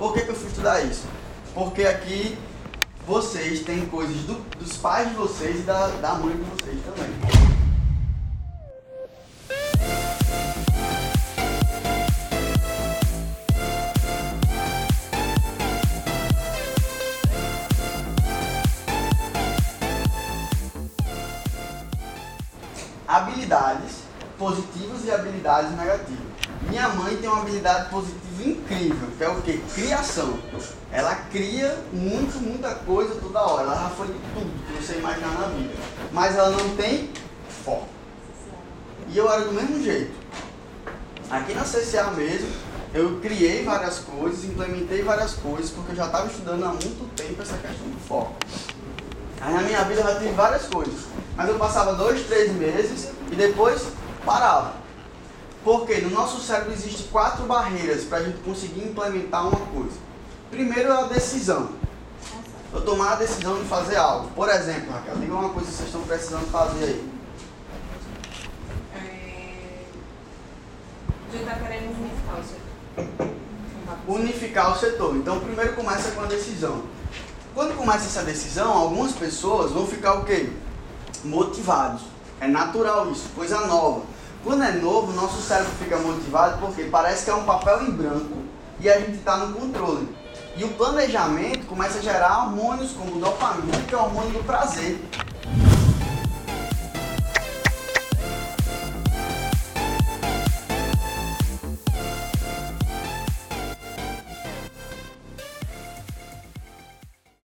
Por que, que eu fui estudar isso? Porque aqui vocês têm coisas do, dos pais de vocês e da, da mãe de vocês também. habilidades positivas e habilidades negativas. Minha mãe tem uma habilidade positiva incrível, que é o que? Criação. Ela cria muito, muita coisa toda hora. Ela já foi de tudo que você imaginar na vida. Mas ela não tem foco. E eu era do mesmo jeito. Aqui na CCA mesmo, eu criei várias coisas, implementei várias coisas, porque eu já estava estudando há muito tempo essa questão do foco. Aí na minha vida eu já tive várias coisas. Mas eu passava dois, três meses e depois parava. Porque no nosso cérebro existem quatro barreiras para a gente conseguir implementar uma coisa. Primeiro é a decisão. Eu tomar a decisão de fazer algo. Por exemplo, Raquel, diga uma coisa que vocês estão precisando fazer aí. É... A gente está querendo unificar o setor. Unificar o setor. Então primeiro começa com a decisão. Quando começa essa decisão, algumas pessoas vão ficar o quê? Motivados. É natural isso, coisa nova. Quando é novo, nosso cérebro fica motivado porque parece que é um papel em branco e a gente está no controle. E o planejamento começa a gerar hormônios como dopamina, que é o hormônio do prazer.